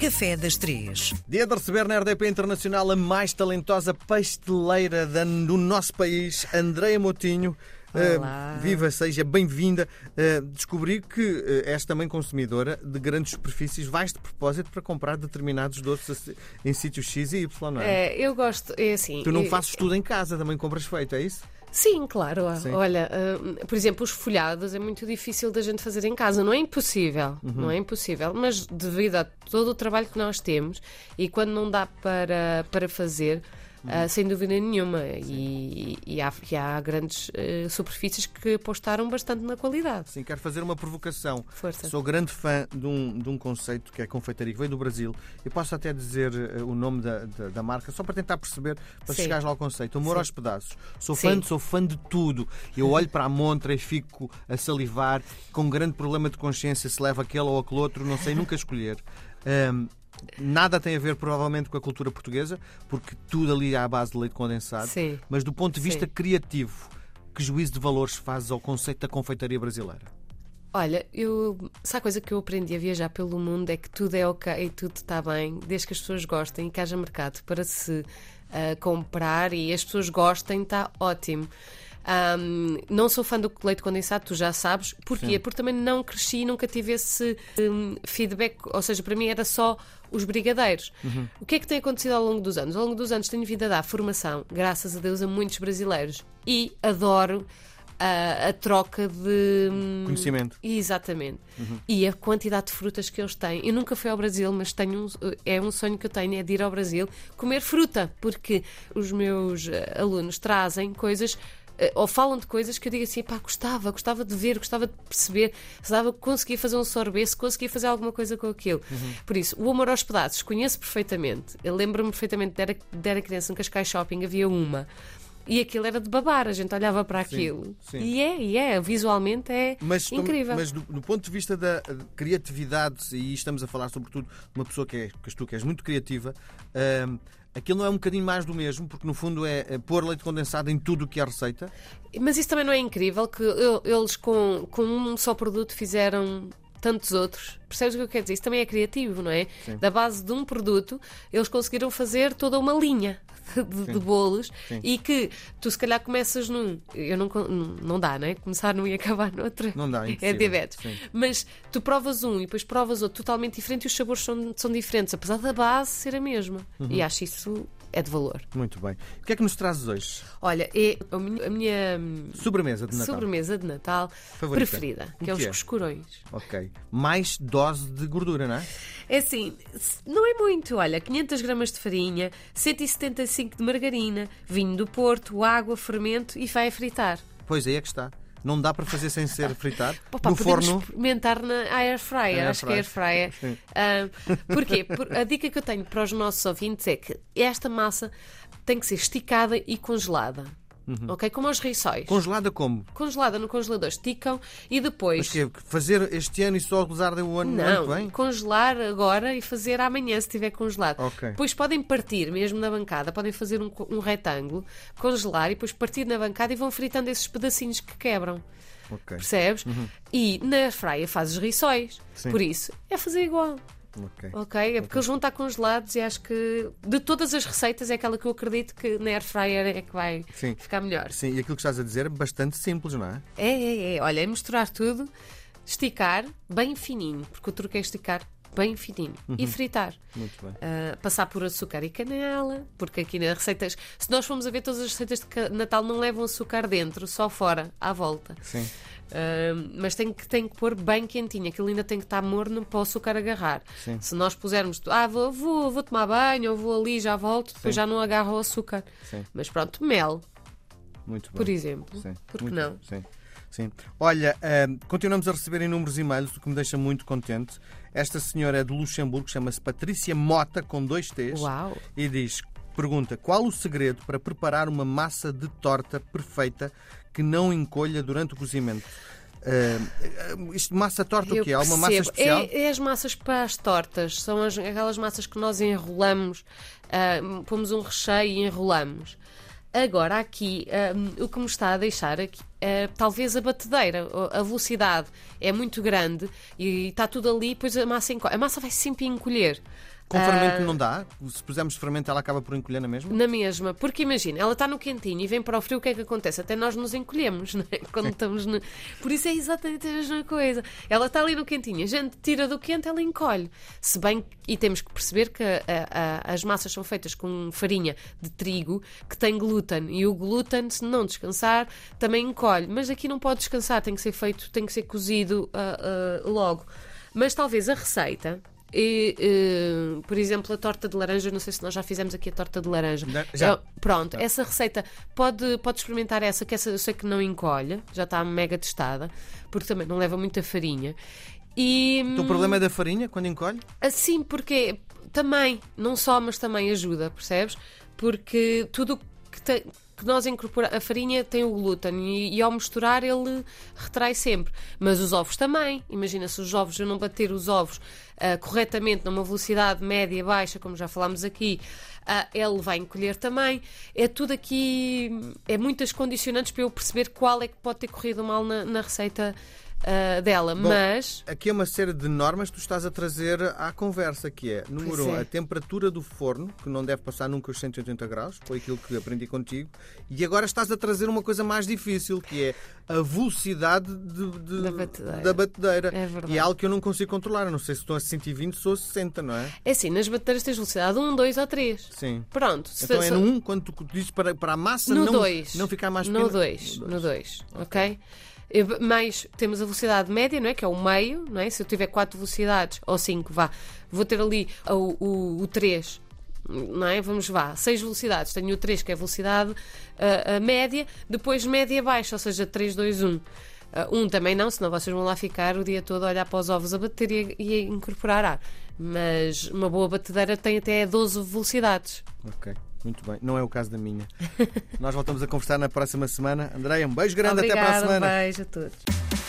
Café das Três. Dia de receber na RDP Internacional a mais talentosa pasteleira do nosso país, Andreia Motinho. Olá. Uh, viva, seja bem-vinda. Uh, descobri que uh, és também consumidora de grandes superfícies. Vais de propósito para comprar determinados doces em sítios X e Y, não é? É, eu gosto, é assim. Tu não eu- fazes tudo em casa, também compras feito, é isso? Sim, claro. Sim. Olha, ah, por exemplo, os folhados é muito difícil da gente fazer em casa. Não é impossível, Uhum. não é impossível, mas devido a todo o trabalho que nós temos e quando não dá para, para fazer. Ah, sem dúvida nenhuma. E, e há, e há grandes ah, superfícies que apostaram bastante na qualidade. Sim, quero fazer uma provocação. Força. Sou grande fã de um, de um conceito que é confeitaria, que veio do Brasil. Eu posso até dizer eh, o nome da, da, da marca, só para tentar perceber, para Sim. chegares lá ao conceito. Amor Sim. aos pedaços. Sou fã, de, sou fã de tudo. Eu olho para a montra e fico a salivar, com um grande problema de consciência se leva aquele ou aquele outro, não sei nunca escolher. Ahm, Nada tem a ver, provavelmente, com a cultura portuguesa, porque tudo ali é à base de leite condensado. Sim. Mas do ponto de vista Sim. criativo, que juízo de valores fazes ao conceito da confeitaria brasileira? Olha, eu, se há coisa que eu aprendi a viajar pelo mundo é que tudo é ok e tudo está bem, desde que as pessoas gostem e que haja mercado para se ah, comprar e as pessoas gostem, está ótimo. Ahm, não sou fã do leite condensado, tu já sabes. Porquê? Porque também não cresci, nunca tive esse hum, feedback, ou seja, para mim era só os brigadeiros. O que é que tem acontecido ao longo dos anos? Ao longo dos anos tenho vindo a dar formação, graças a Deus, a muitos brasileiros e adoro a, a troca de hum, Conhecimento. Exatamente. E a quantidade de frutas que eles têm. Eu nunca fui ao Brasil, mas tenho um, é um sonho que eu tenho, é de ir ao Brasil comer fruta, porque os meus eh, alunos trazem coisas. Eh, Ou falam de coisas que eu digo assim, pá, gostava, gostava de ver, gostava de perceber, se dava, conseguia fazer um sorbet, se conseguia fazer alguma coisa com aquilo. Por isso, o amor aos pedaços, conheço perfeitamente. Eu lembro-me perfeitamente de era, de era criança no Cascais Shopping, havia uma. E aquilo era de babar, a gente olhava para aquilo. sim. E é, e é, visualmente é Mas, incrível. mas do, do ponto de vista da criatividade, e estamos a falar sobretudo de uma pessoa que, é, que tu, que és muito criativa, ahm, aquilo não é um bocadinho mais do mesmo, porque no fundo é, é pôr leite condensado em tudo o que é receita. Mas isso também não é incrível que eles com, com um só produto fizeram tantos outros. Percebes o que eu quero dizer? Isso também é criativo, não é? Sim. Da base de um produto, eles conseguiram fazer toda uma linha de, de bolos Sim. e que tu se calhar começas num. Eu não, não dá, não é? Começar num e acabar no outro. Não dá, é É impossível. diabetes. Sim. Mas tu provas um e depois provas outro totalmente diferente e os sabores são, são diferentes, apesar da base ser a mesma. Uhum. E acho isso é de valor. Muito bem. O que é que nos trazes hoje? Olha, é a minha, a minha hum, Sobremesa de Natal. sobremesa de Natal Favorita. preferida, O que é que os é? Ok. Mais dose de gordura, não é? É assim, não é muito, olha, 500 gramas de farinha, 175 de margarina, vinho do Porto, água, fermento e vai fritar. Pois aí é que está. Não dá para fazer sem ser fritado. Opa, no forno. experimentar na air fryer, Air acho que é air fryer. Ah, porquê? Por- a dica que eu tenho para os nossos ouvintes é que esta massa tem que ser esticada e congelada. Ok? Como aos rissóis. Congelada como? Congelada no congelador, esticam e depois. Mas que fazer este ano e só usar o ano, no ano que Não, vem? congelar agora e fazer amanhã se estiver congelado. Ok. Depois podem partir mesmo na bancada, podem fazer um, um retângulo, congelar e depois partir na bancada e vão fritando esses pedacinhos que quebram. Ok. Percebes? E na fryer fazes. Uhum. Sim. Por isso, é fazer igual. Ok. Ok? É porque eles vão estar congelados e acho que de todas as receitas é aquela que eu acredito que na air fryer é que vai Sim. ficar melhor. Sim, e aquilo que estás a dizer é bastante simples, não é? É, é, é. Olha, é misturar tudo, esticar bem fininho, porque o truque é esticar bem fininho e fritar. Muito bem. Ah, passar por açúcar e canela, porque aqui nas receitas, se nós formos a ver todas as receitas de Natal, não levam açúcar dentro, só fora, à volta. Sim. Ah, mas tem que, tem que pôr bem quentinho, aquilo ainda tem que estar morno para o açúcar agarrar. Sim. Se nós pusermos, ah, vou, vou, vou tomar banho, ou vou ali, já volto, depois Sim. já não agarra o açúcar. Sim. Mas pronto, mel, Muito bem. por exemplo. Sim. Por que Muito não? Sim. Sim. Olha, ahm, continuamos a receber inúmeros e-mails, o que me deixa muito contente. Esta senhora é de Luxemburgo, chama-se Patrícia Mota, com dois T's, Uau! e diz: pergunta qual o segredo para preparar uma massa de torta perfeita que não encolha durante o cozimento? Ah, isto massa torta o Eu quê? Há uma massa especial? É, é as massas para as tortas. São as- aquelas massas que nós enrolamos, ah, pomos um recheio e enrolamos. Agora, aqui, um, o que me está a deixar aqui, uh, talvez a batedeira, a velocidade é muito grande e está tudo ali, pois a massa. A massa vai sempre encolher. Com fermento uh, não dá? Se pusermos fermento, ela acaba por encolher na mesma? Na mesma, porque imagina, ela está no quentinho e vem para o frio, o que é que acontece? Até nós nos encolhemos, não é? Quando estamos no... Por isso é exatamente a mesma coisa. Ela está ali no quentinho, a gente tira do quente, ela encolhe. Se bem, e temos que perceber que a, a, as massas são feitas com farinha de trigo que tem glúten e o glúten, se não descansar, também encolhe. Mas aqui não pode descansar, tem que ser feito, tem que ser cozido uh, uh, logo. Mas talvez a receita e, uh, por exemplo, a torta de laranja, não sei se nós já fizemos aqui a torta de laranja. Já. É, pronto, essa receita pode, pode experimentar essa, que essa eu sei que não encolhe, já está mega testada, porque também não leva muita farinha. E, então, o problema é da farinha quando encolhe? Sim, porque também, não só, mas também ajuda, percebes? Porque tudo que tem que nós incorporamos. A farinha tem o glúten e, e, ao misturar ele retrai sempre. Mas os ovos também. Imagina se os ovos, eu não bater os ovos uh, corretamente numa velocidade média, baixa, como já falámos aqui, uh, ele vai encolher também. É tudo aqui. É muitas condicionantes para eu perceber qual é que pode ter corrido mal na, na receita uh, dela, Bom, mas. Aqui é uma série de normas que tu estás a trazer à conversa, que é, número um, é. a temperatura do forno, que não deve passar nunca os 180 graus, foi aquilo que aprendi contigo, e agora estás a trazer uma coisa mais difícil, que é a velocidade de, de, da batedeira. Da batedeira. É verdade. E é algo que eu não consigo controlar. Eu não sei se estão a 120 ou a 60, não é? É assim, nas batedeiras tens velocidade 1, 2 ou 3. Sim. Pronto. Então é no 1, quando tu dizes para, para a massa no não, dois. não ficar mais. No 2, no 2, ok? Mais temos a velocidade média, não é? que é o meio, não é? se eu tiver 4 velocidades ou 5, vá, vou ter ali o, o, o 3 não é? Vamos vá, 6 velocidades. Tenho o 3, que é a velocidade uh, a média, depois média baixa, ou seja, 3, 2, 1. Uh, um também não, senão vocês vão lá ficar o dia todo a olhar para os ovos a bater e a, e a incorporar ar. Mas uma boa batedeira tem até 12 velocidades. Ok. Muito bem, não é o caso da minha. Nós voltamos a conversar na próxima semana. Andréia, um beijo grande Obrigada, até para a semana. Um beijo a todos.